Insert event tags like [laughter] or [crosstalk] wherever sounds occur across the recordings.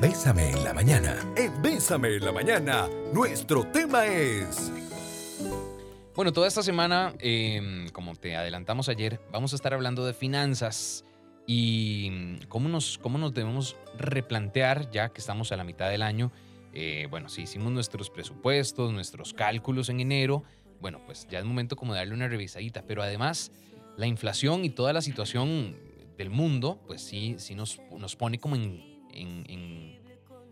Bésame en la mañana. En Bésame en la mañana, nuestro tema es... Bueno, toda esta semana, em, como te adelantamos ayer, vamos a estar hablando de finanzas y mm, cómo nos, cómo nos debemos replantear ya que estamos a la mitad del año. Eh, bueno, si hicimos nuestros presupuestos, nuestros cálculos en enero, bueno, pues ya es momento como de darle una revisadita, pero además la inflación y toda la situación del mundo, pues sí, sí nos, nos pone como en, en,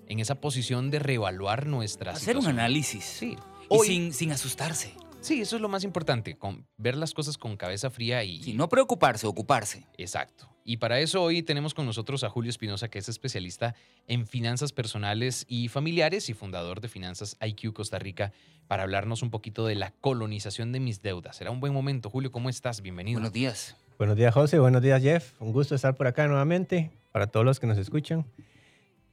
en, esa posición de reevaluar nuestra Hacer un análisis. Sí. Y sin, sin asustarse. Sí, eso es lo más importante, con, ver las cosas con cabeza fría y... Sí, no preocuparse, ocuparse. Exacto. Y para eso hoy tenemos con nosotros a Julio Espinosa, que es especialista en finanzas personales y familiares y fundador de Finanzas IQ Costa Rica, para hablarnos un poquito de la colonización de mis deudas. Será un buen momento. Julio, ¿cómo estás? Bienvenido. Buenos días. Buenos días, José. Buenos días, Jeff. Un gusto estar por acá nuevamente para todos los que nos escuchan.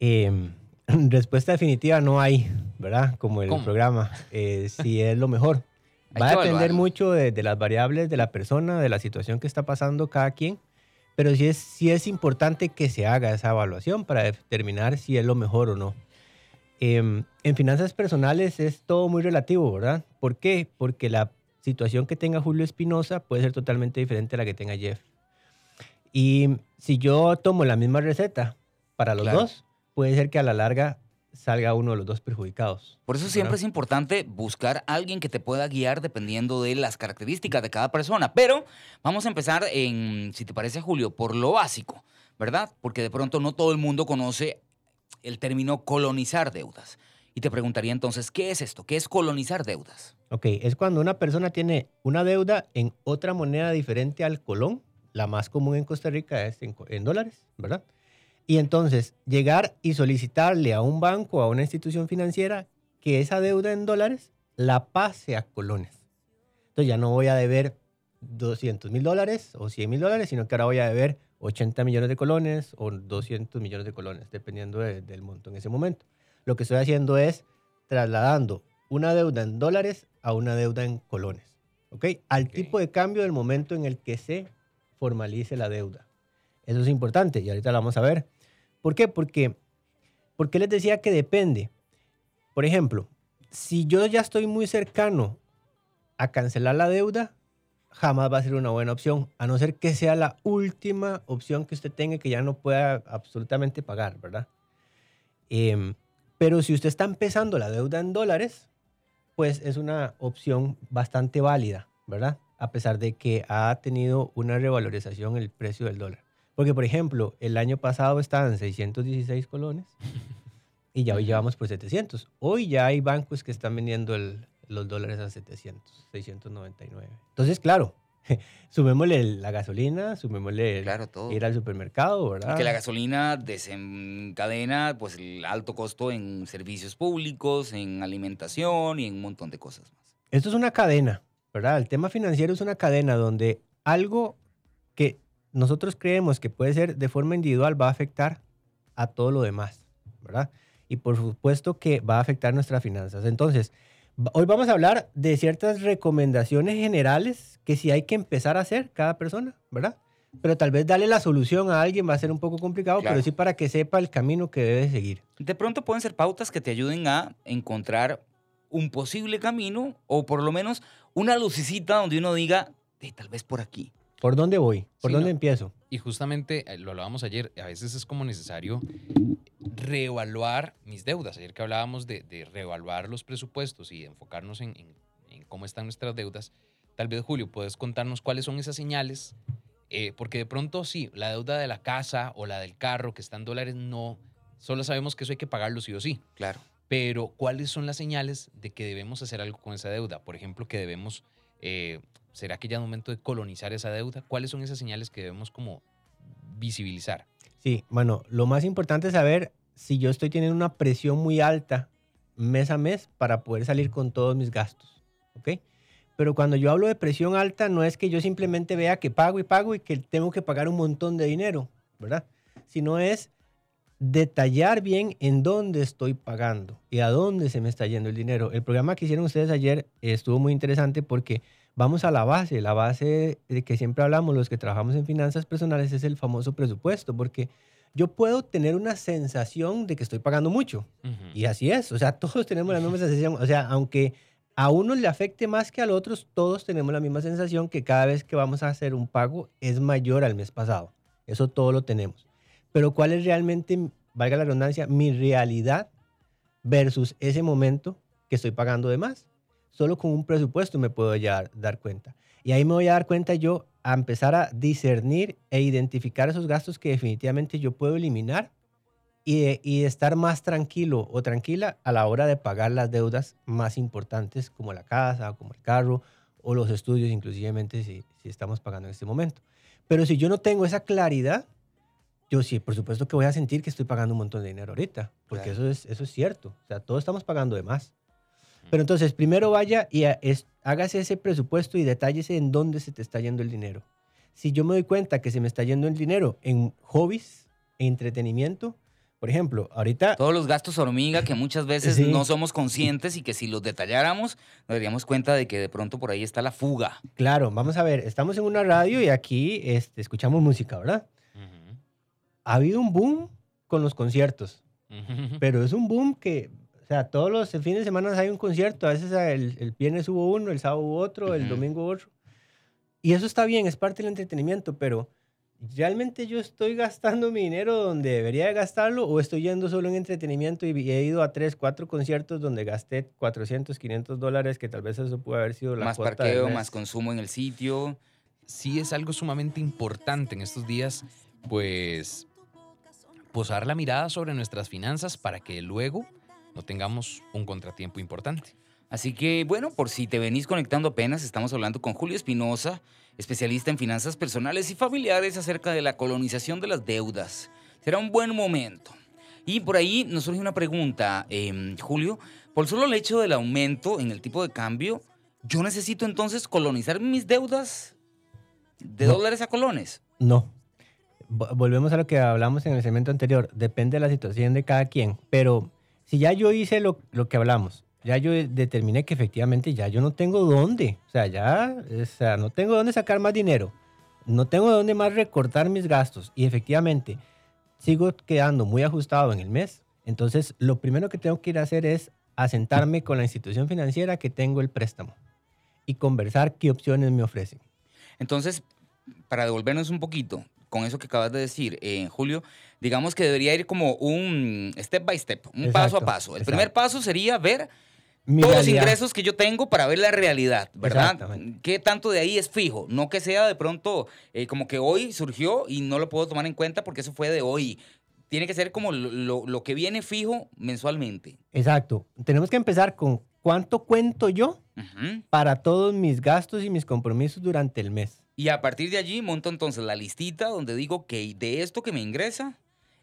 Em, [laughs] respuesta definitiva no hay, ¿verdad? Como el programa. Eh, si es lo mejor. [laughs] Va a depender mucho de, las variables de la persona, de la situación que está pasando cada quien, pero sí es, sí es importante que se haga esa evaluación para determinar si es lo mejor o no. Em, en finanzas personales es todo muy relativo, ¿verdad? ¿Por qué? Porque la situación que tenga Julio Espinosa puede ser totalmente diferente a la que tenga Jeff. Y si yo tomo la misma receta para los dos, puede ser que a la larga salga uno de los dos perjudicados. Por eso siempre es importante buscar a alguien que te pueda guiar dependiendo de las características de cada persona. Pero vamos a empezar en, si te parece, Julio, por lo básico, ¿verdad? Porque de pronto no todo el mundo conoce el término colonizar deudas. Y te preguntaría entonces, ¿qué es esto? ¿Qué es colonizar deudas? Ok, es cuando una persona tiene una deuda en otra moneda diferente al colón. La más común en Costa Rica es en, en dólares, ¿verdad? Y entonces llegar y solicitarle a un banco, a una institución financiera, que esa deuda en dólares la pase a colones. Entonces ya no voy a deber 200 mil dólares o 100 mil dólares, sino que ahora voy a deber 80 millones de colones o 200 millones de colones, dependiendo del monto en ese momento. Lo que estoy haciendo es trasladando una deuda en dólares a una deuda en colones, ¿ok? Al tipo de cambio del momento en el que se formalice la deuda. Eso es importante y ahorita lo vamos a ver. ¿Por qué? Porque, porque les decía que depende. Por ejemplo, si yo ya estoy muy cercano a cancelar la deuda, jamás va a ser una buena opción, a no ser que sea la última opción que usted tenga que ya no pueda absolutamente pagar, ¿verdad? Em, pero si usted está empezando la deuda en dólares, pues es una opción bastante válida, ¿verdad? A pesar de que ha tenido una revalorización el precio del dólar. Porque, por ejemplo, el año pasado estaban 616 colones [laughs] y ya hoy llevamos por 700. Hoy ya hay bancos que están vendiendo los dólares a 700, 699. Entonces, claro, [laughs] sumémosle la gasolina, sumémosle ir al supermercado, ¿verdad? que la gasolina desencadena pues el alto costo en servicios públicos, en alimentación y en un montón de cosas más. Esto es una cadena, ¿verdad? El tema financiero es una cadena donde algo que nosotros creemos que puede ser de forma individual va a afectar a todo lo demás, ¿verdad? Y por supuesto que va a afectar nuestras finanzas. Entonces, hoy vamos a hablar de ciertas recomendaciones generales que sí hay que empezar a hacer cada persona, ¿verdad? Pero tal vez darle la solución a alguien va a ser un poco complicado, pero sí para que sepa el camino que debe seguir. De pronto pueden ser pautas que te ayuden a encontrar un posible camino o por lo menos una lucecita donde uno diga, tal vez por aquí. ¿Por dónde voy? ¿Por dónde empiezo? Y justamente eh, lo hablábamos ayer, a veces es como necesario reevaluar mis deudas. Ayer que hablábamos de, reevaluar los presupuestos y enfocarnos en, cómo están nuestras deudas, tal vez Julio, puedes contarnos cuáles son esas señales, eh, porque de pronto sí, la deuda de la casa o la del carro que está en dólares, no, solo sabemos que eso hay que pagarlo sí o sí. Claro. Pero ¿cuáles son las señales de que debemos hacer algo con esa deuda? Por ejemplo, que debemos eh, ¿Será que ya es momento de colonizar esa deuda? ¿Cuáles son esas señales que debemos como visibilizar? Sí, bueno, lo más importante es saber si yo estoy teniendo una presión muy alta mes a mes para poder salir con todos mis gastos, ¿ok? Pero cuando yo hablo de presión alta, no es que yo simplemente vea que pago y pago y que tengo que pagar un montón de dinero, ¿verdad? Sino es detallar bien en dónde estoy pagando y a dónde se me está yendo el dinero. El programa que hicieron ustedes ayer estuvo muy interesante porque vamos a la base. La base de que siempre hablamos los que trabajamos en finanzas personales es el famoso presupuesto, porque yo puedo tener una sensación de que estoy pagando mucho. Y así es, o sea, [laughs] todos tenemos la misma [laughs] sensación. O sea, aunque a uno le afecte más que al otro, todos tenemos la misma sensación que cada vez que vamos a hacer un pago es mayor al mes pasado. Eso todo lo tenemos. Pero ¿cuál es realmente, valga la redundancia, mi realidad versus ese momento que estoy pagando de más? Solo con un presupuesto me puedo ya dar cuenta. Y ahí me voy a dar cuenta yo a empezar a discernir e identificar esos gastos que definitivamente yo puedo eliminar y, de- y de estar más tranquilo o tranquila a la hora de pagar las deudas más importantes como la casa, como el carro o los estudios, inclusivemente si, si estamos pagando en este momento. Pero si yo no tengo esa claridad, yo sí, por supuesto que voy a sentir que estoy pagando un montón de dinero ahorita, porque Claro. eso, es, eso es cierto. O sea, todos estamos pagando de más. Pero entonces, primero vaya y a- es- hágase ese presupuesto y detállese en dónde se te está yendo el dinero. Si yo me doy cuenta que se me está yendo el dinero en hobbies, en entretenimiento, por ejemplo, ahorita Todos los gastos hormiga que muchas veces Sí. no somos conscientes y que si los detalláramos nos daríamos cuenta de que de pronto por ahí está la fuga. Claro, vamos a ver, estamos en una radio y aquí este, escuchamos música, ¿verdad? Ha habido un boom con los conciertos, pero es un boom que, sea, todos los fines de semana hay un concierto, a veces el, el viernes hubo uno, el sábado hubo otro, el Ujú. domingo otro. Y eso está bien, es parte del entretenimiento, pero ¿realmente yo estoy gastando mi dinero donde debería de gastarlo o estoy yendo solo en entretenimiento y he ido a tres, cuatro conciertos donde gasté 400, 500 dólares, que tal vez eso puede haber sido la más cuota del parqueo, mes? más consumo en el sitio. sí es algo sumamente importante en estos días, pues posar la mirada sobre nuestras finanzas para que luego no tengamos un contratiempo importante. Así que, bueno, por si te venís conectando apenas, estamos hablando con Julio Espinosa, especialista en finanzas personales y familiares acerca de la colonización de las deudas. Será un buen momento. Y por ahí nos surge una pregunta, em, Julio. Por solo el hecho del aumento en el tipo de cambio, ¿yo necesito entonces colonizar mis deudas de No. dólares a colones? No. Vo- Volvemos a lo que hablamos en el segmento anterior. Depende de la situación de cada quien. Pero si ya yo hice lo, lo que hablamos, ya yo de- determiné que efectivamente ya yo no tengo dónde. O sea, ya o sea, no tengo dónde sacar más dinero. No tengo dónde más recortar mis gastos. Y efectivamente sigo quedando muy ajustado en el mes. Entonces, lo primero que tengo que ir a hacer es asentarme con la institución financiera que tengo el préstamo y conversar qué opciones me ofrecen. Entonces, para devolvernos un poquito con eso que acabas de decir, eh, Julio, digamos que debería ir como un step by step, un paso a paso. El exacto. primer paso sería ver Mi todos los ingresos que yo tengo para ver la realidad, ¿verdad? ¿Qué tanto de ahí es fijo? No que sea de pronto eh, como que hoy surgió y no lo puedo tomar en cuenta porque eso fue de hoy. Tiene que ser como lo, lo- lo que viene fijo mensualmente. Exacto. Tenemos que empezar con cuánto cuento yo para todos mis gastos y mis compromisos durante el mes. Y a partir de allí monto entonces la listita donde digo que de esto que me ingresa,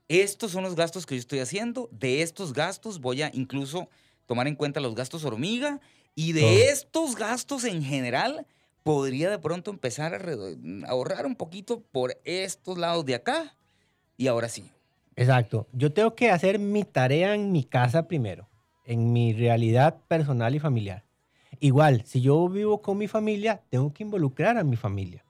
estos son los gastos que yo estoy haciendo, de estos gastos voy a incluso tomar en cuenta los gastos hormiga y de estos gastos en general podría de pronto empezar a ahorrar un poquito por estos lados de acá. Y ahora sí. Exacto. Yo tengo que hacer mi tarea en mi casa primero, en mi realidad personal y familiar. Igual, si yo vivo con mi familia, tengo que involucrar a mi familia.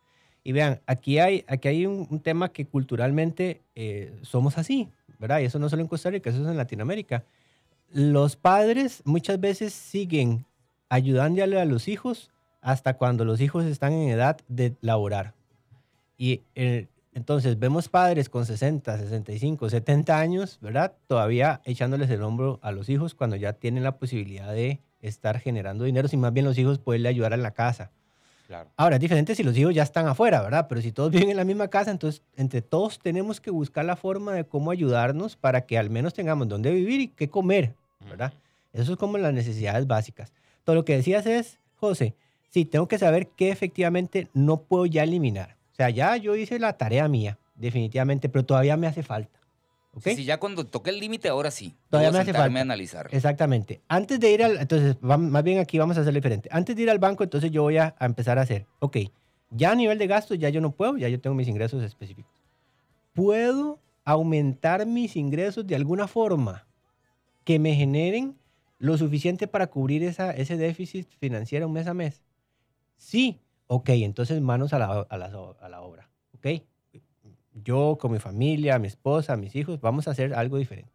Y vean, aquí hay, aquí hay un, un tema que culturalmente eh, somos así, ¿verdad? Y eso no solo en Costa Rica, eso es en Latinoamérica. Los padres muchas veces siguen ayudándole a los hijos hasta cuando los hijos están en edad de laborar. Y eh, entonces vemos padres con 60, 65, 70 años, ¿verdad? Todavía echándoles el hombro a los hijos cuando ya tienen la posibilidad de estar generando dinero, si más bien los hijos pueden ayudar en la casa. Claro. Ahora, es diferente si los hijos ya están afuera, ¿verdad? Pero si todos [laughs] viven en la misma casa, entonces entre todos tenemos que buscar la forma de cómo ayudarnos para que al menos tengamos dónde vivir y qué comer, ¿verdad? Eso es como las necesidades básicas. Todo lo que decías es, José, sí, tengo que saber qué efectivamente no puedo ya eliminar. O sea, ya yo hice la tarea mía, definitivamente, pero todavía me hace falta. ¿Ok? Si ya cuando toque el límite, ahora sí. Todavía me hace falta. a analizar. Exactamente. Antes de ir al, entonces, más bien aquí vamos a hacerlo diferente. Antes de ir al banco, entonces yo voy a, a empezar a hacer, ok, ya a nivel de gastos ya yo no puedo, ya yo tengo mis ingresos específicos. ¿Puedo aumentar mis ingresos de alguna forma que me generen lo suficiente para cubrir esa, ese déficit financiero mes a mes? Sí. Ok, entonces manos a la, a la, a la obra. Ok. Yo con mi familia, mi esposa, mis hijos, vamos a hacer algo diferente.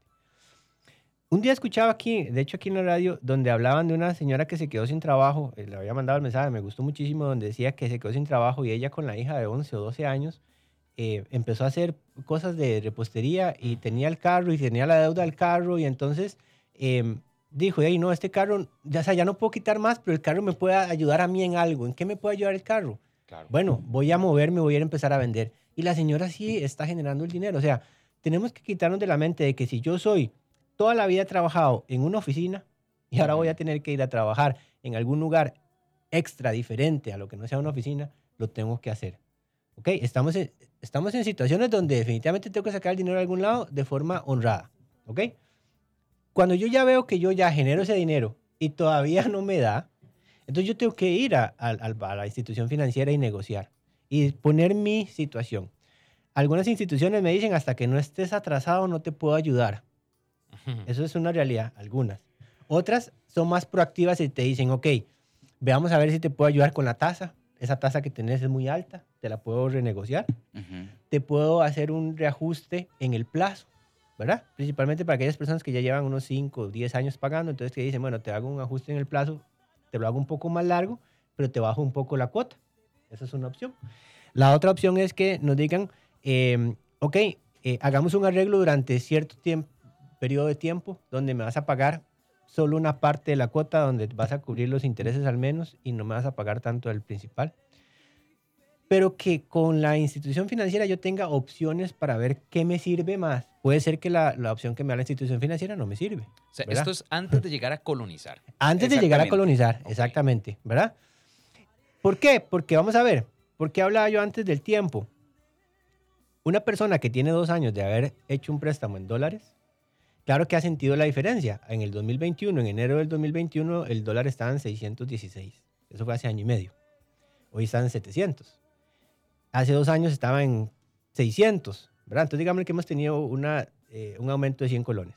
Un día escuchaba aquí, de hecho aquí en la radio, donde hablaban de una señora que se quedó sin trabajo, eh, le había mandado el mensaje, me gustó muchísimo, donde decía que se quedó sin trabajo y ella con la hija de 11 o 12 años eh, empezó a hacer cosas de repostería y tenía el carro y tenía la deuda del carro y entonces em, dijo, hey, no, este carro, ya, o sea, ya no puedo quitar más, pero el carro me puede ayudar a mí en algo. ¿En qué me puede ayudar el carro? Claro. Bueno, voy a moverme, voy a empezar a vender. Y la señora sí está generando el dinero. O sea, tenemos que quitarnos de la mente de que si yo soy toda la vida trabajado en una oficina y ahora voy a tener que ir a trabajar en algún lugar extra diferente a lo que no sea una oficina, lo tengo que hacer. ¿Ok? Estamos en, estamos en situaciones donde definitivamente tengo que sacar el dinero de algún lado de forma honrada. ¿Ok? Cuando yo ya veo que yo ya genero ese dinero y todavía no me da, entonces yo tengo que ir a, a- a la institución financiera y negociar y poner mi situación. Algunas instituciones me dicen hasta que no estés atrasado no te puedo ayudar. Eso es una realidad, algunas. Otras son más proactivas y te dicen, ok, veamos a ver si te puedo ayudar con la tasa. Esa tasa que tenés es muy alta, te la puedo renegociar. Te puedo hacer un reajuste en el plazo, ¿verdad? Principalmente para aquellas personas que ya llevan unos 5 o 10 años pagando, entonces te dicen, bueno, te hago un ajuste en el plazo, te lo hago un poco más largo, pero te bajo un poco la cuota. Esa es una opción. La otra opción es que nos digan, eh, ok, eh, hagamos un arreglo durante cierto tiempo, periodo de tiempo donde me vas a pagar solo una parte de la cuota, donde vas a cubrir los intereses al menos y no me vas a pagar tanto el principal. Pero que con la institución financiera yo tenga opciones para ver qué me sirve más. Puede ser que la, la opción que me da la institución financiera no me sirve. O sea, ¿verdad? esto es antes de llegar a colonizar. Antes de llegar a colonizar, exactamente, ¿verdad? ¿Por qué? Porque vamos a ver, ¿por qué hablaba yo antes del tiempo? Una persona que tiene dos años de haber hecho un préstamo en dólares, claro que ha sentido la diferencia. En el 2021, en enero del 2021, el dólar estaba en 616. Eso fue hace año y medio. Hoy está en 700. Hace dos años estaba en 600, ¿verdad? Entonces digamos que hemos tenido una, eh, un aumento de 100 colones.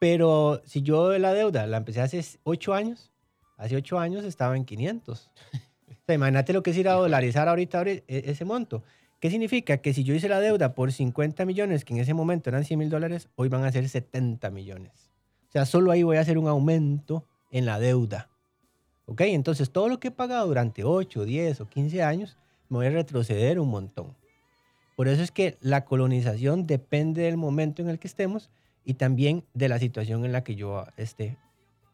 Pero si yo la deuda la empecé hace 8 años, hace 8 años estaba en 500. O sea, imagínate lo que es ir a dolarizar ahorita ahori- e- ese monto. ¿Qué significa? Que si yo hice la deuda por 50 millones, que en ese momento eran 100 mil dólares, hoy van a ser 70 millones. O sea, solo ahí voy a hacer un aumento en la deuda. ¿Ok? Entonces, todo lo que he pagado durante 8, 10 o 15 años, me voy a retroceder un montón. Por eso es que la colonización depende del momento en el que estemos y también de la situación en la que yo esté.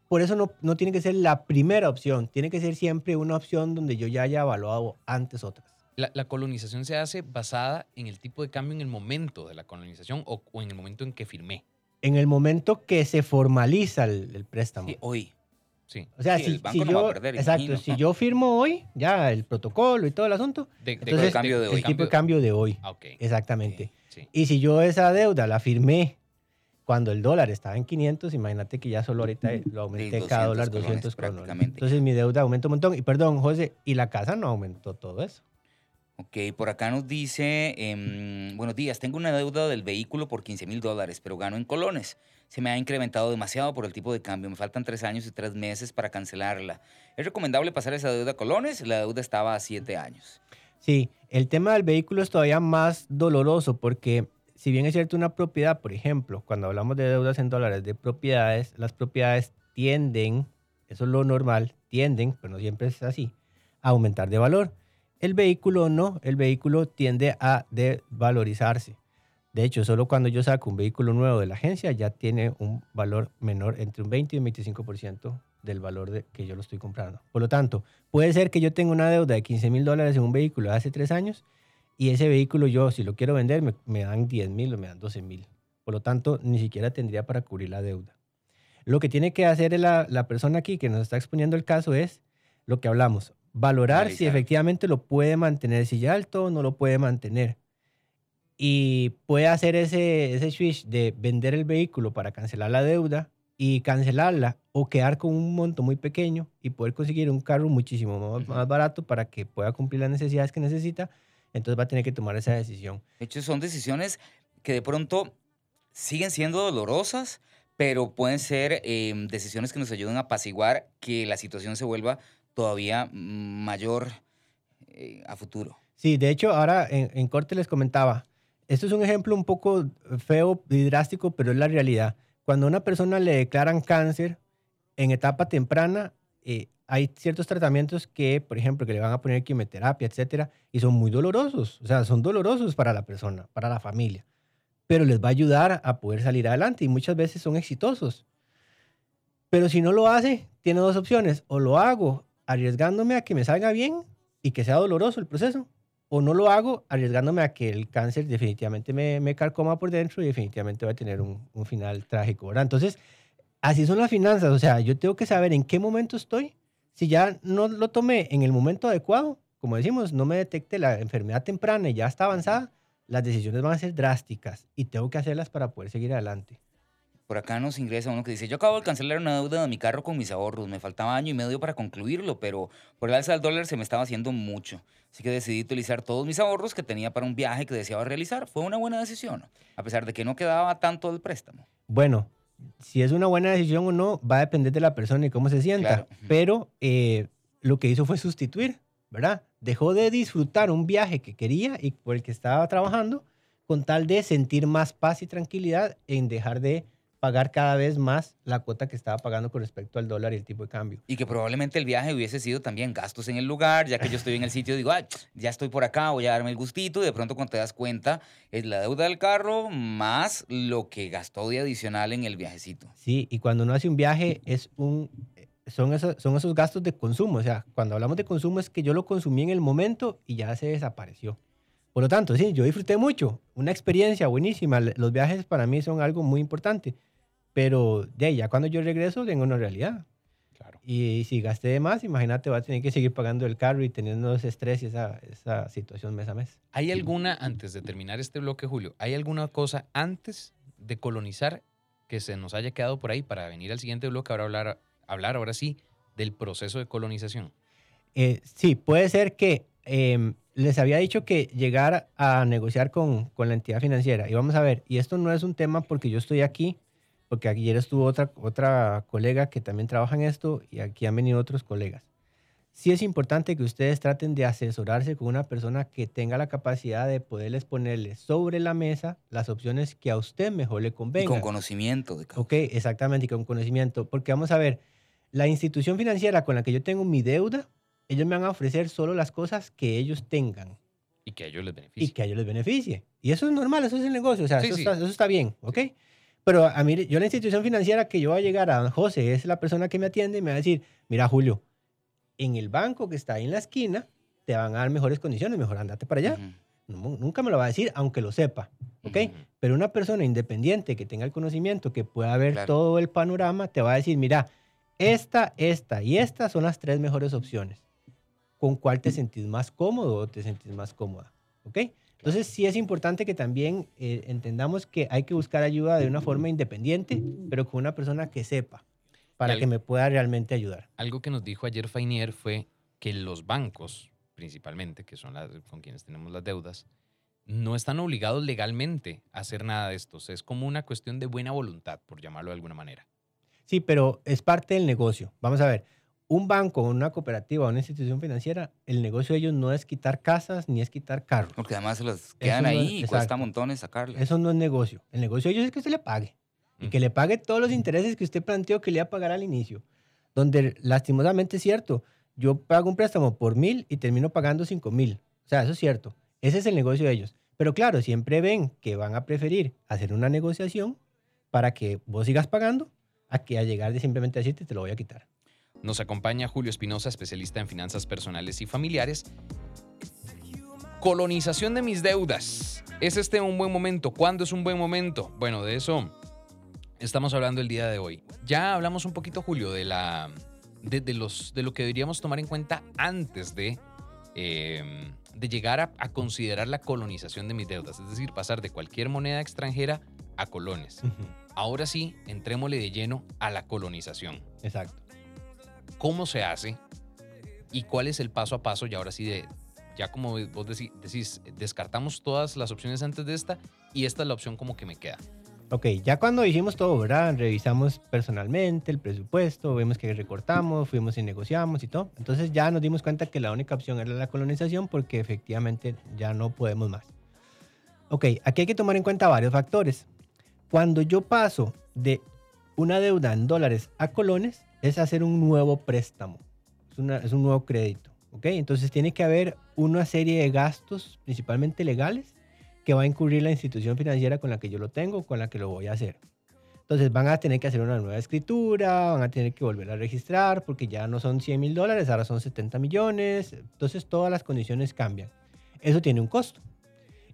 Por eso no, no tiene que ser la primera opción, tiene que ser siempre una opción donde yo ya haya evaluado antes otras. La, la colonización se hace basada en el tipo de cambio en el momento de la colonización o, o en el momento en que firmé. En el momento que se formaliza el, el préstamo. Sí, hoy. Sí. O sea, Sí, si, el banco si no va a yo, perder, exacto, imagino. si yo firmo hoy, ya el protocolo y todo el asunto, De, de- Entonces, cambio de hoy. el tipo de cambio de hoy, Ah, exactamente. Sí. Y si yo esa deuda la firmé cuando el dólar estaba en 500, imagínate que ya solo ahorita lo aumenté 200 cada dólar colones 200 colones. prácticamente. Entonces mi deuda aumenta un montón. Y perdón, José, y la casa no aumentó todo eso. Ok, por acá nos dice, em, buenos días, tengo una deuda del vehículo por 15 mil dólares, pero gano en colones. Se me ha incrementado demasiado por el tipo de cambio. Me faltan tres años y tres meses para cancelarla. ¿Es recomendable pasar esa deuda a colones? La deuda estaba a siete años. Sí, el tema del vehículo es todavía más doloroso porque si bien es cierto una propiedad, por ejemplo, cuando hablamos de deudas en dólares de propiedades, las propiedades tienden, eso es lo normal, tienden, pero no siempre es así, a aumentar de valor. El vehículo no, el vehículo tiende a devalorizarse. De hecho, solo cuando yo saco un vehículo nuevo de la agencia ya tiene un valor menor entre un 20 y un 25% del valor de, que yo lo estoy comprando. Por lo tanto, puede ser que yo tenga una deuda de 15 mil dólares en un vehículo de hace tres años y ese vehículo yo, si lo quiero vender, me, me dan 10 mil o me dan 12 mil. Por lo tanto, ni siquiera tendría para cubrir la deuda. Lo que tiene que hacer la, la persona aquí que nos está exponiendo el caso es lo que hablamos, valorar si efectivamente lo puede mantener, si ya alto no lo puede mantener. Y puede hacer ese, ese switch de vender el vehículo para cancelar la deuda y cancelarla o quedar con un monto muy pequeño y poder conseguir un carro muchísimo más barato para que pueda cumplir las necesidades que necesita. Entonces va a tener que tomar esa decisión. De hecho, son decisiones que de pronto siguen siendo dolorosas, pero pueden ser em, decisiones que nos ayudan a apaciguar que la situación se vuelva todavía mayor eh, a futuro. Sí, de hecho, ahora en, en corte les comentaba, esto es un ejemplo un poco feo y drástico, pero es la realidad. Cuando a una persona le declaran cáncer en etapa temprana, eh, hay ciertos tratamientos que, por ejemplo, que le van a poner quimioterapia, etcétera, y son muy dolorosos. O sea, son dolorosos para la persona, para la familia, pero les va a ayudar a poder salir adelante y muchas veces son exitosos. Pero si no lo hace, tiene dos opciones. O lo hago arriesgándome a que me salga bien y que sea doloroso el proceso, o no lo hago arriesgándome a que el cáncer definitivamente me, me carcoma por dentro y definitivamente va a tener un, un final trágico, ¿verdad? Entonces, así son las finanzas. O sea, yo tengo que saber en qué momento estoy. Si ya no lo tomé en el momento adecuado, como decimos, no me detecte la enfermedad temprana y ya está avanzada, las decisiones van a ser drásticas y tengo que hacerlas para poder seguir adelante. Por acá nos ingresa uno que dice, yo acabo de cancelar una deuda de mi carro con mis ahorros, me faltaba año y medio para concluirlo, pero por el alza del dólar se me estaba haciendo mucho. Así que decidí utilizar todos mis ahorros que tenía para un viaje que deseaba realizar. Fue una buena decisión, a pesar de que no quedaba tanto del préstamo. Bueno, si es una buena decisión o no, va a depender de la persona y cómo se sienta. Claro. Pero eh, lo que hizo fue sustituir, ¿verdad? Dejó de disfrutar un viaje que quería y por el que estaba trabajando con tal de sentir más paz y tranquilidad en dejar de pagar cada vez más la cuota que estaba pagando con respecto al dólar y el tipo de cambio. Y que probablemente el viaje hubiese sido también gastos en el lugar, ya que yo estoy en el sitio, digo, "Ay, ya estoy por acá, voy a darme el gustito, y de pronto cuando te das cuenta, es la deuda del carro más lo que gastó de adicional en el viajecito. Sí, y cuando uno hace un viaje es un, son, esos, son esos gastos de consumo. O sea, cuando hablamos de consumo es que yo lo consumí en el momento y ya se desapareció. Por lo tanto, sí, yo disfruté mucho, una experiencia buenísima. Los viajes para mí son algo muy importante, pero de ahí, ya cuando yo regreso tengo una realidad. Claro. Y si gasté de más, imagínate, va a tener que seguir pagando el carro y teniendo ese estrés y esa, esa situación mes a mes. ¿Hay alguna, antes de terminar este bloque, Julio, ¿hay alguna cosa antes de colonizar que se nos haya quedado por ahí para venir al siguiente bloque ahora hablar, hablar ahora sí del proceso de colonización? Eh, sí, puede ser que eh, les había dicho que llegar a negociar con, con, la entidad financiera. Y vamos a ver, y esto no es un tema porque yo estoy aquí, porque ayer estuvo otra, otra colega que también trabaja en esto y aquí han venido otros colegas. Sí es importante que ustedes traten de asesorarse con una persona que tenga la capacidad de poderles ponerle sobre la mesa las opciones que a usted mejor le convenga. Y con conocimiento. De ok, exactamente, y con conocimiento. Porque vamos a ver, la institución financiera con la que yo tengo mi deuda, ellos me van a ofrecer solo las cosas que ellos tengan. Y que a ellos les beneficie. Y que a ellos les beneficie. Y eso es normal, eso es el negocio, o sea, sí, eso, sí. Está, eso, Está, bien, ¿ok? Pero a mí, yo la institución financiera que yo voy a llegar a José, es la persona que me atiende y me va a decir, mira Julio, en el banco que está ahí en la esquina, te van a dar mejores condiciones, mejor andate para allá. Uh -huh. nunca me lo va a decir, aunque lo sepa, ¿ok? Uh -huh. Pero una persona independiente que tenga el conocimiento, que pueda ver claro. todo el panorama, te va a decir, mira, esta, esta y esta son las tres mejores opciones con cuál te sentís más cómodo o te sentís más cómoda. ¿Ok? Entonces sí es importante que también eh, entendamos que hay que buscar ayuda de una forma independiente, pero con una persona que sepa, para algo, que me pueda realmente ayudar. Algo que nos dijo ayer Fainier fue que los bancos, principalmente, que son las, con quienes tenemos las deudas, no están obligados legalmente a hacer nada de esto. Es como una cuestión de buena voluntad, por llamarlo de alguna manera. Sí, pero es parte del negocio. Vamos a ver un banco, una cooperativa, una institución financiera, el negocio de ellos no es quitar casas ni es quitar carros. Porque además se los quedan no ahí es, y cuesta montones. Eso no es negocio. El negocio de ellos es que usted le pague. Y -huh. que le pague todos los intereses que usted planteó que le iba a pagar al inicio. Donde lastimosamente es cierto, yo pago un préstamo por mil y termino pagando cinco mil. O sea, eso es cierto. Ese es el negocio de ellos. Pero claro, siempre ven que van a preferir hacer una negociación para que vos sigas pagando a que a llegar de simplemente decirte te lo voy a quitar. Nos acompaña Julio Espinosa, especialista en finanzas personales y familiares. Colonización de mis deudas. ¿Es este un buen momento? ¿Cuándo es un buen momento? Bueno, de eso estamos hablando el día de hoy. Ya hablamos un poquito, Julio, de, la, de, de los, de lo que deberíamos tomar en cuenta antes de, eh, de llegar a, a, considerar la colonización de mis deudas. Es decir, pasar de cualquier moneda extranjera a colones. Uh -huh. Ahora sí, entrémosle de lleno a la colonización. Exacto cómo se hace y cuál es el paso a paso. Y ahora sí, de, ya como vos decís, decís, descartamos todas las opciones antes de esta y esta es la opción como que me queda. Ok, ya cuando hicimos todo, ¿verdad? Revisamos personalmente el presupuesto, vemos que recortamos, fuimos y negociamos y todo. Entonces ya nos dimos cuenta que la única opción era la colonización porque efectivamente ya no podemos más. Ok, aquí hay que tomar en cuenta varios factores. Cuando yo paso de una deuda en dólares a colones, es hacer un nuevo préstamo. Es, una- es un nuevo crédito. ¿ok? Entonces tiene que haber una serie de gastos, principalmente legales, que va a incurrir la institución financiera con la que yo lo tengo, con la que lo voy a hacer. Entonces van a tener que hacer una nueva escritura, van a tener que volver a registrar, porque ya no son 100 mil dólares, ahora son 70 millones. Entonces todas las condiciones cambian. Eso tiene un costo.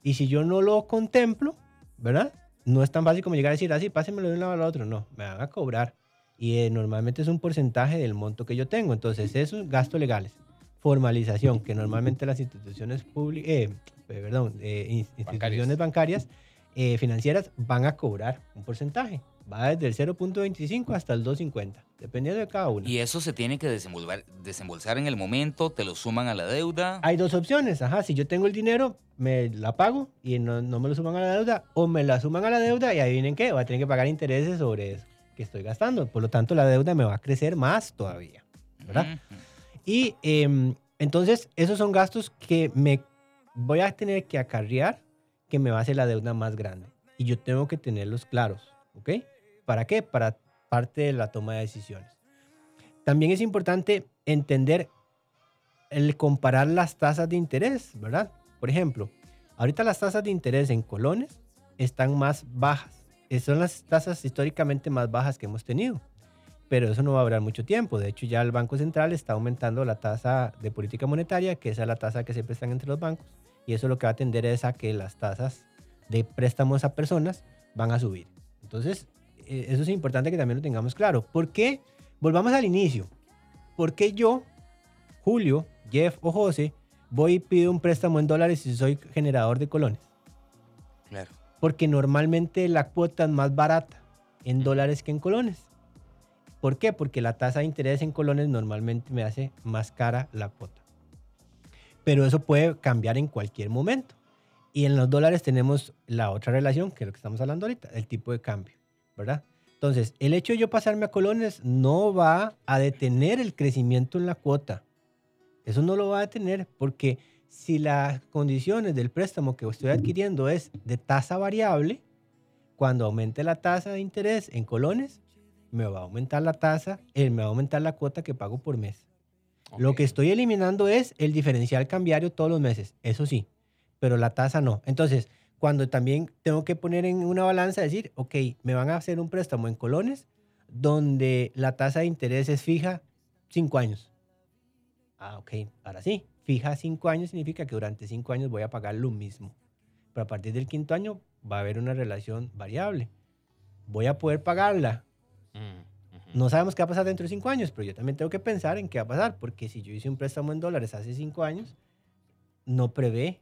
Y si yo no lo contemplo, ¿verdad? No es tan fácil como llegar a decir, así, pásenmelo de un lado al otro. No, me van a cobrar. Y eh, normalmente es un porcentaje del monto que yo tengo. Entonces, esos gastos legales. Formalización, que normalmente las instituciones públicas, eh, perdón, eh, in- instituciones bancarias, eh, financieras van a cobrar un porcentaje. Va desde el 0.25 hasta el 2.50, dependiendo de cada una. Y eso se tiene que desembolsar, desembolsar en el momento, te lo suman a la deuda. Hay dos opciones, ajá, si yo tengo el dinero, me la pago y no, no me lo suman a la deuda, o me la suman a la deuda y adivinen qué, voy a tener que pagar intereses sobre eso que estoy gastando. Por lo tanto, la deuda me va a crecer más todavía, ¿verdad? Y em, entonces, esos son gastos que me voy a tener que acarrear, que me va a hacer la deuda más grande. Y yo tengo que tenerlos claros, ¿ok? ¿Para qué? Para parte de la toma de decisiones. También es importante entender el comparar las tasas de interés, ¿verdad? Por ejemplo, ahorita las tasas de interés en colones están más bajas. Eh, Son las tasas históricamente más bajas que hemos tenido. Pero eso no va a durar mucho tiempo. De hecho, ya el Banco Central está aumentando la tasa de política monetaria, que esa es la tasa que se prestan entre los bancos. Y eso lo que va a tender es a que las tasas de préstamos a personas van a subir. Entonces, eh, eso es importante que también lo tengamos claro. ¿Por qué? Volvamos al inicio. ¿Por qué yo, Julio, Jeff o José, voy y pido un préstamo en dólares si soy generador de colones? Claro. Porque normalmente la cuota es más barata en dólares que en colones. ¿Por qué? Porque la tasa de interés en colones normalmente me hace más cara la cuota. Pero eso puede cambiar en cualquier momento. Y en los dólares tenemos la otra relación, que es lo que estamos hablando ahorita, el tipo de cambio, ¿verdad? Entonces, el hecho de yo pasarme a colones no va a detener el crecimiento en la cuota. Eso no lo va a detener porque si las condiciones del préstamo que estoy adquiriendo es de tasa variable, cuando aumente la tasa de interés en colones, me va a aumentar la tasa, eh, me va a aumentar la cuota que pago por mes. Lo que estoy eliminando es el diferencial cambiario todos los meses, eso sí, pero la tasa no. Entonces, cuando también tengo que poner en una balanza, decir, ok, me van a hacer un préstamo en colones donde la tasa de interés es fija cinco años. Ah, ok, ahora sí, fija cinco años significa que durante cinco años voy a pagar lo mismo. Pero a partir del quinto año va a haber una relación variable. Voy a poder pagarla Mm, no sabemos qué va a pasar dentro de cinco años, pero yo también tengo que pensar en qué va a pasar, porque si yo hice un préstamo en dólares hace cinco años, no prevé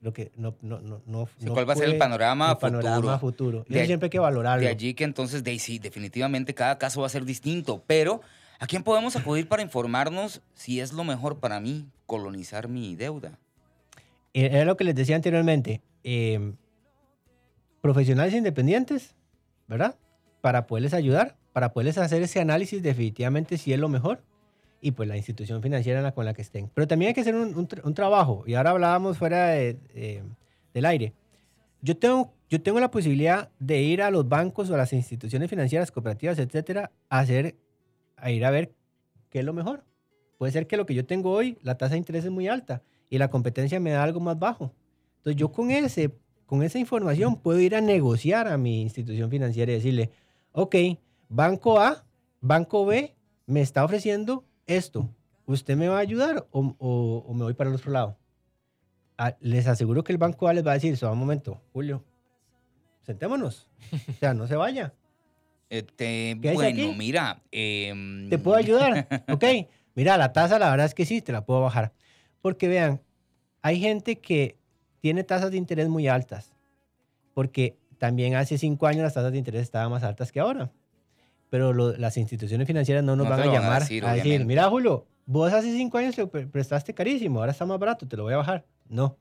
lo que no no no no. Sí, ¿Cuál va a ser el panorama el panorama futuro? futuro. Y De eso ahí- siempre hay que valorarlo. De allí que entonces, de, sí, definitivamente cada caso va a ser distinto, pero ¿a quién podemos acudir para informarnos si es lo mejor para mí colonizar mi deuda? Eh, Era lo que les decía anteriormente. eh, profesionales independientes, ¿verdad? Para poderles ayudar, para poderles hacer ese análisis definitivamente si es lo mejor y pues la institución financiera con la que estén. Pero también hay que hacer un, un tra- un trabajo y ahora hablábamos fuera de- del aire. Yo tengo, yo tengo la posibilidad de ir a los bancos o a las instituciones financieras, cooperativas, etcétera, a hacer, a ir a ver qué es lo mejor. Puede ser que lo que yo tengo hoy, la tasa de interés es muy alta y la competencia me da algo más bajo. Entonces yo con, ese, con esa información puedo ir a negociar a mi institución financiera y decirle, ok, banco A, banco B me está ofreciendo esto. ¿Usted me va a ayudar o, o- o me voy para el otro lado? Ah, les aseguro que el banco A les va a decir, "So, un momento, Julio, sentémonos. O sea, no se vaya. Este, ¿Qué dice bueno, mira. em, ¿Te puedo ayudar? [laughs] ok. Mira, la tasa la verdad es que sí, te la puedo bajar. Porque vean, hay gente que tiene tasas de interés muy altas. Porque también hace cinco años las tasas de interés estaban más altas que ahora. Pero lo- las instituciones financieras no nos No van a van a llamar a decir, decir, obviamente. mira Julio, vos hace cinco años te pre- prestaste carísimo, ahora está más barato, te lo voy a bajar. No.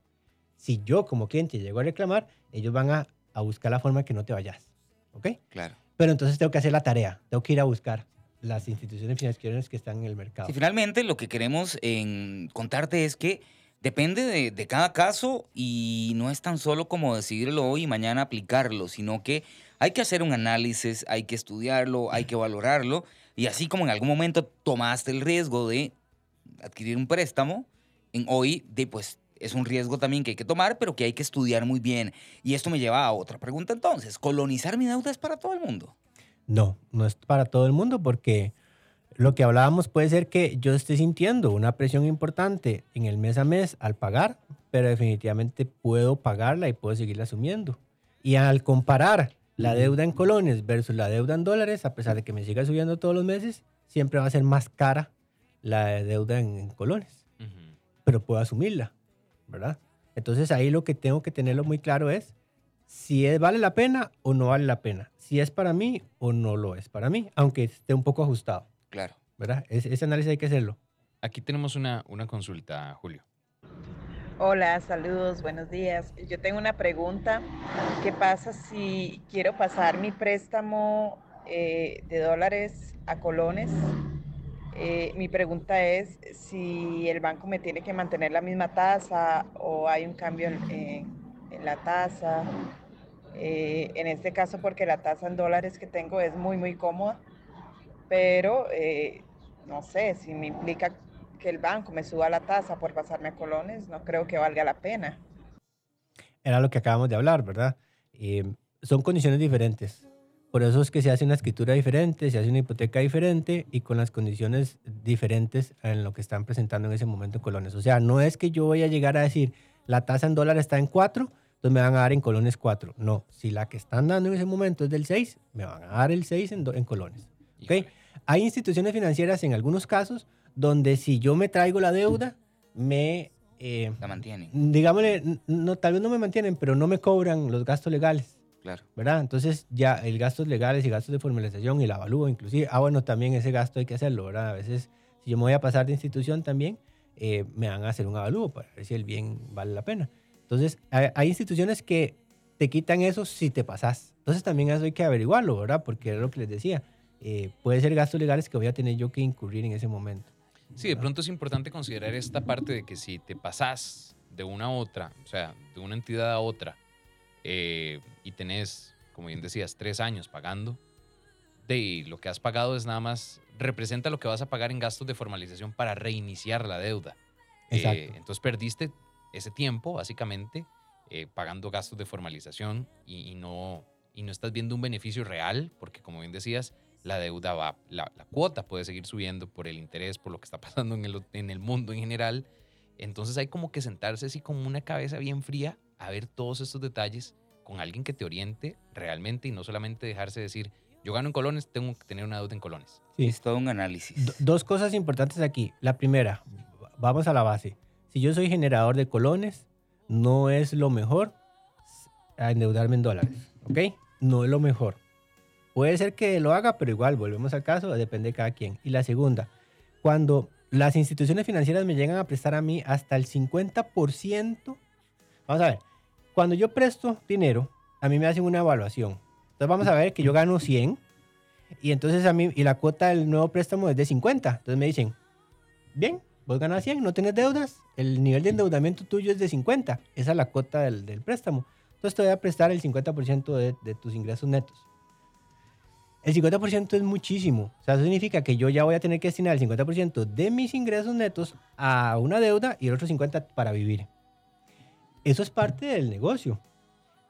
Si yo como cliente llego a reclamar, ellos van a, a buscar la forma que no te vayas. ¿Ok? Claro. Pero entonces tengo que hacer la tarea, tengo que ir a buscar las instituciones financieras que están en el mercado. Sí, finalmente lo que queremos en contarte es que Depende de, de cada caso y no es tan solo como decidirlo hoy y mañana aplicarlo, sino que hay que hacer un análisis, hay que estudiarlo, hay que valorarlo y así como en algún momento tomaste el riesgo de adquirir un préstamo, en hoy de pues es un riesgo también que hay que tomar, pero que hay que estudiar muy bien. Y esto me lleva a otra pregunta entonces, ¿colonizar mi deuda es para todo el mundo? No, no es para todo el mundo porque lo que hablábamos puede ser que yo esté sintiendo una presión importante en el mes a mes al pagar, pero definitivamente puedo pagarla y puedo seguirla asumiendo. Y al comparar la deuda en colones versus la deuda en dólares, a pesar de que me siga subiendo todos los meses, siempre va a ser más cara la deuda en, colones, pero puedo asumirla, ¿verdad? Entonces ahí lo que tengo que tenerlo muy claro es si es, vale la pena o no vale la pena, si es para mí o no lo es para mí, aunque esté un poco ajustado, Claro. ¿verdad? Es- ese análisis hay que hacerlo. Aquí tenemos una, una consulta, Julio. Hola, saludos, buenos días. Yo tengo una pregunta. ¿Qué pasa si quiero pasar mi préstamo eh, de dólares a colones? Eh, mi pregunta es si el banco me tiene que mantener la misma tasa o hay un cambio en, en la tasa. Eh, en este caso, porque la tasa en dólares que tengo es muy, muy cómoda, pero eh, no sé si me implica que el banco me suba la tasa por pasarme a colones, no creo que valga la pena. Era lo que acabamos de hablar, ¿verdad? Eh, son condiciones diferentes. Por eso es que se hace una escritura diferente, se hace una hipoteca diferente y con las condiciones diferentes en lo que están presentando en ese momento en colones. O sea, no es que yo voy a llegar a decir la tasa en dólares está en 4, entonces me van a dar en colones 4. No, si la que están dando en ese momento es del 6, me van a dar el 6 en, do- en colones. ¿ok? Híjole. Hay instituciones financieras en algunos casos donde si yo me traigo la deuda, me... eh, La mantienen. digámosle, no, tal vez no me mantienen, pero no me cobran los gastos legales, Claro. ¿verdad? Entonces ya el gastos legales y gastos de formalización y la avalúo inclusive. Ah, bueno, también ese gasto hay que hacerlo, ¿verdad? A veces si yo me voy a pasar de institución también, eh, me van a hacer un avalúo para ver si el bien vale la pena. Entonces hay, hay instituciones que te quitan eso si te pasas. Entonces también eso hay que averiguarlo, ¿verdad? Porque era lo que les decía. eh, puede ser gastos legales que voy a tener yo que incurrir en ese momento. Sí, de pronto es importante considerar esta parte de que si te pasas de una a otra, o sea, de una entidad a otra, eh, y tenés, como bien decías, tres años pagando, de y lo que has pagado es nada más, representa lo que vas a pagar en gastos de formalización para reiniciar la deuda. Eh, entonces perdiste ese tiempo, básicamente, eh, pagando gastos de formalización y, y no, y no estás viendo un beneficio real, porque como bien decías, la deuda va, la, la cuota puede seguir subiendo por el interés, por lo que está pasando en el, en el mundo en general. Entonces hay como que sentarse así con una cabeza bien fría a ver todos estos detalles con alguien que te oriente realmente y no solamente dejarse decir, yo gano en colones, tengo que tener una deuda en colones. Sí. Es todo un análisis. Do- dos cosas importantes aquí. La primera, vamos a la base. Si yo soy generador de colones, no es lo mejor a endeudarme en dólares, ¿ok? No es lo mejor. Puede ser que lo haga, pero igual, volvemos al caso, depende de cada quien. Y la segunda, cuando las instituciones financieras me llegan a prestar a mí hasta el 50%, vamos a ver, cuando yo presto dinero, a mí me hacen una evaluación. Entonces vamos a ver que yo gano 100 y entonces a mí, y la cuota del nuevo préstamo es de 50. Entonces me dicen, bien, vos ganas 100, no tenés deudas, el nivel de endeudamiento tuyo es de 50. Esa es la cuota del, préstamo. Entonces te voy a prestar el 50% de, de tus ingresos netos. El 50% es muchísimo. O sea, eso significa que yo ya voy a tener que destinar el 50% de mis ingresos netos a una deuda y el otro 50% para vivir. Eso es parte del negocio.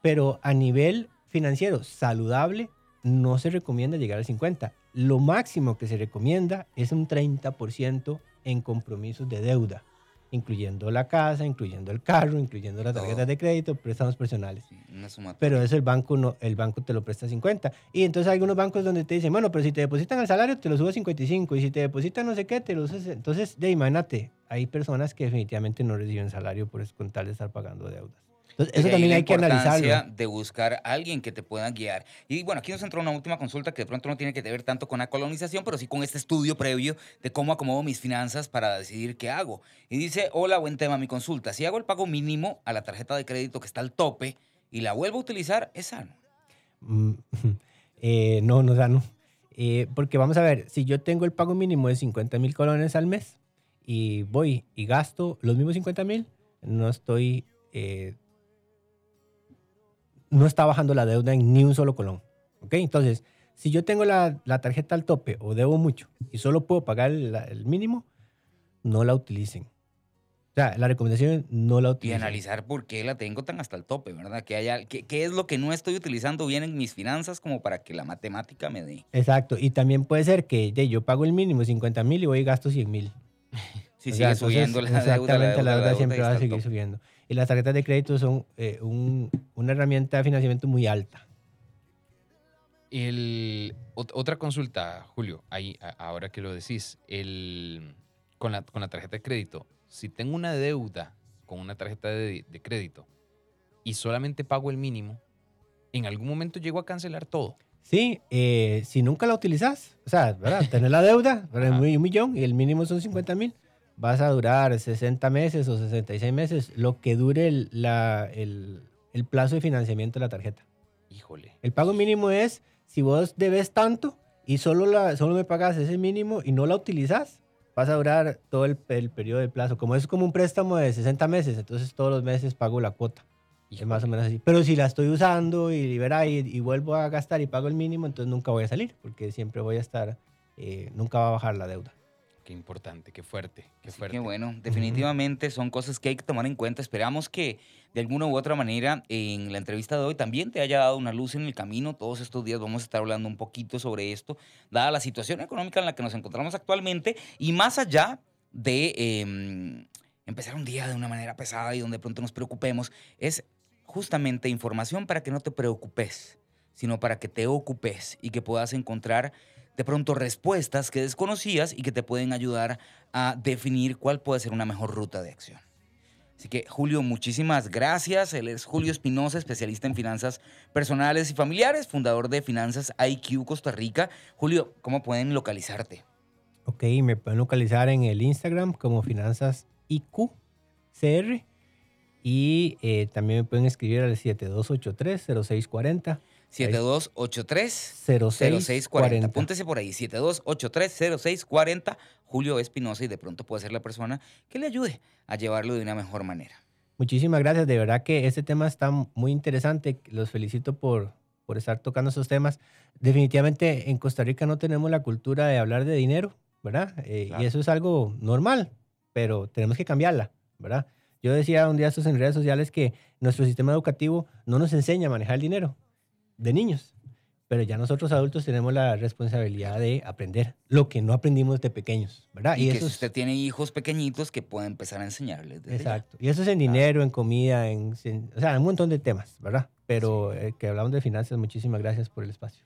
Pero a nivel financiero saludable, no se recomienda llegar al 50. Lo máximo que se recomienda es un 30% en compromisos de deuda, incluyendo la casa, incluyendo el carro, incluyendo las tarjetas de crédito, préstamos personales. Sí, Una. Pero eso el banco no, el banco te lo presta 50. Y entonces hay algunos bancos donde te dicen, bueno, pero si te depositan el salario te lo subo a 55 y si te depositan no sé qué, te lo subes. Entonces, de imagínate, hay personas que definitivamente no reciben salario por con tal de estar pagando deudas. Entonces, eso también hay que analizarlo. de buscar a alguien que te pueda guiar. Y bueno, aquí nos entró una última consulta que de pronto no tiene que ver tanto con la colonización, pero sí con este estudio previo de cómo acomodo mis finanzas para decidir qué hago. Y dice, hola, buen tema, mi consulta. Si hago el pago mínimo a la tarjeta de crédito que está al tope y la vuelvo a utilizar, ¿es sano? Mm, [laughs] eh, no, no, da, no. Eh, porque vamos a ver, si yo tengo el pago mínimo de 50 mil colones al mes y voy y gasto los mismos 50 mil, no estoy, eh, no está bajando la deuda en ni un solo colón. ¿Ok? Entonces, si yo tengo la, la tarjeta al tope o debo mucho y solo puedo pagar el, el mínimo, no la utilicen. O sea, la recomendación es no la Y utilicen. analizar por qué la tengo tan hasta el tope, ¿verdad? ¿Qué, haya, qué, qué es lo que no estoy utilizando bien en mis finanzas como para que la matemática me dé? Exacto. Y también puede ser que de, yo pago el mínimo 50 mil y voy y gasto 100 mil. [laughs] Si O sigue sea, entonces, subiendo la deuda, Exactamente, la deuda, y siempre va a seguir subiendo. Y las tarjetas de crédito son eh, un- una herramienta de financiamiento muy alta. El, ot- otra consulta, Julio, ahí, ahora que lo decís, el, con, la, con la tarjeta de crédito, si tengo una deuda con una tarjeta de, de crédito y solamente pago el mínimo, en algún momento llego a cancelar todo. Sí, eh, si nunca la utilizas, o sea, ¿verdad? Tener la deuda, un millón y el mínimo son 50 mil, vas a durar 60 meses o 66 meses, lo que dure el, la- el- el plazo de financiamiento de la tarjeta. Híjole. El pago mínimo es si vos debes tanto y solo, la, solo me pagas ese mínimo y no la utilizas, vas a durar todo el, el periodo de plazo. Como es como un préstamo de 60 meses, entonces todos los meses pago la cuota. Es más o menos así. Pero si la estoy usando y, verá, y, y vuelvo a gastar y pago el mínimo, entonces nunca voy a salir, porque siempre voy a estar, eh, nunca va a bajar la deuda. Qué importante, qué fuerte, qué Así fuerte. que bueno, definitivamente son cosas que hay que tomar en cuenta. Esperamos que de alguna u otra manera en la entrevista de hoy también te haya dado una luz en el camino. Todos estos días vamos a estar hablando un poquito sobre esto, dada la situación económica en la que nos encontramos actualmente y más allá de em, empezar un día de una manera pesada y donde de pronto nos preocupemos, es justamente información para que no te preocupes, sino para que te ocupes y que puedas encontrar de pronto respuestas que desconocías y que te pueden ayudar a definir cuál puede ser una mejor ruta de acción. Así que Julio, muchísimas gracias. Él es Julio Espinosa, especialista en finanzas personales y familiares, fundador de Finanzas IQ Costa Rica. Julio, ¿cómo pueden localizarte? Ok, me pueden localizar en el Instagram como Finanzas IQCR y eh, también me pueden escribir al 7283-0640. 7283-0640. Apúntese por ahí, 7283-0640. Julio Espinosa y de pronto puede ser la persona que le ayude a llevarlo de una mejor manera. Muchísimas gracias, de verdad que este tema está muy interesante. Los felicito por, por estar tocando esos temas. Definitivamente en Costa Rica no tenemos la cultura de hablar de dinero, ¿verdad? Eh, Claro. Y eso es algo normal, pero tenemos que cambiarla, ¿verdad? Yo decía un día estos en redes sociales que nuestro sistema educativo no nos enseña a manejar el dinero de niños, pero ya nosotros adultos tenemos la responsabilidad de aprender lo que no aprendimos de pequeños, ¿verdad? Y, que eso si usted tiene hijos pequeñitos, que pueda empezar a enseñarles. desde ya. Exacto. Y eso es en dinero, en comida, en, en- o sea, un montón de temas, ¿verdad? Pero eh, que hablamos de finanzas, muchísimas gracias por el espacio.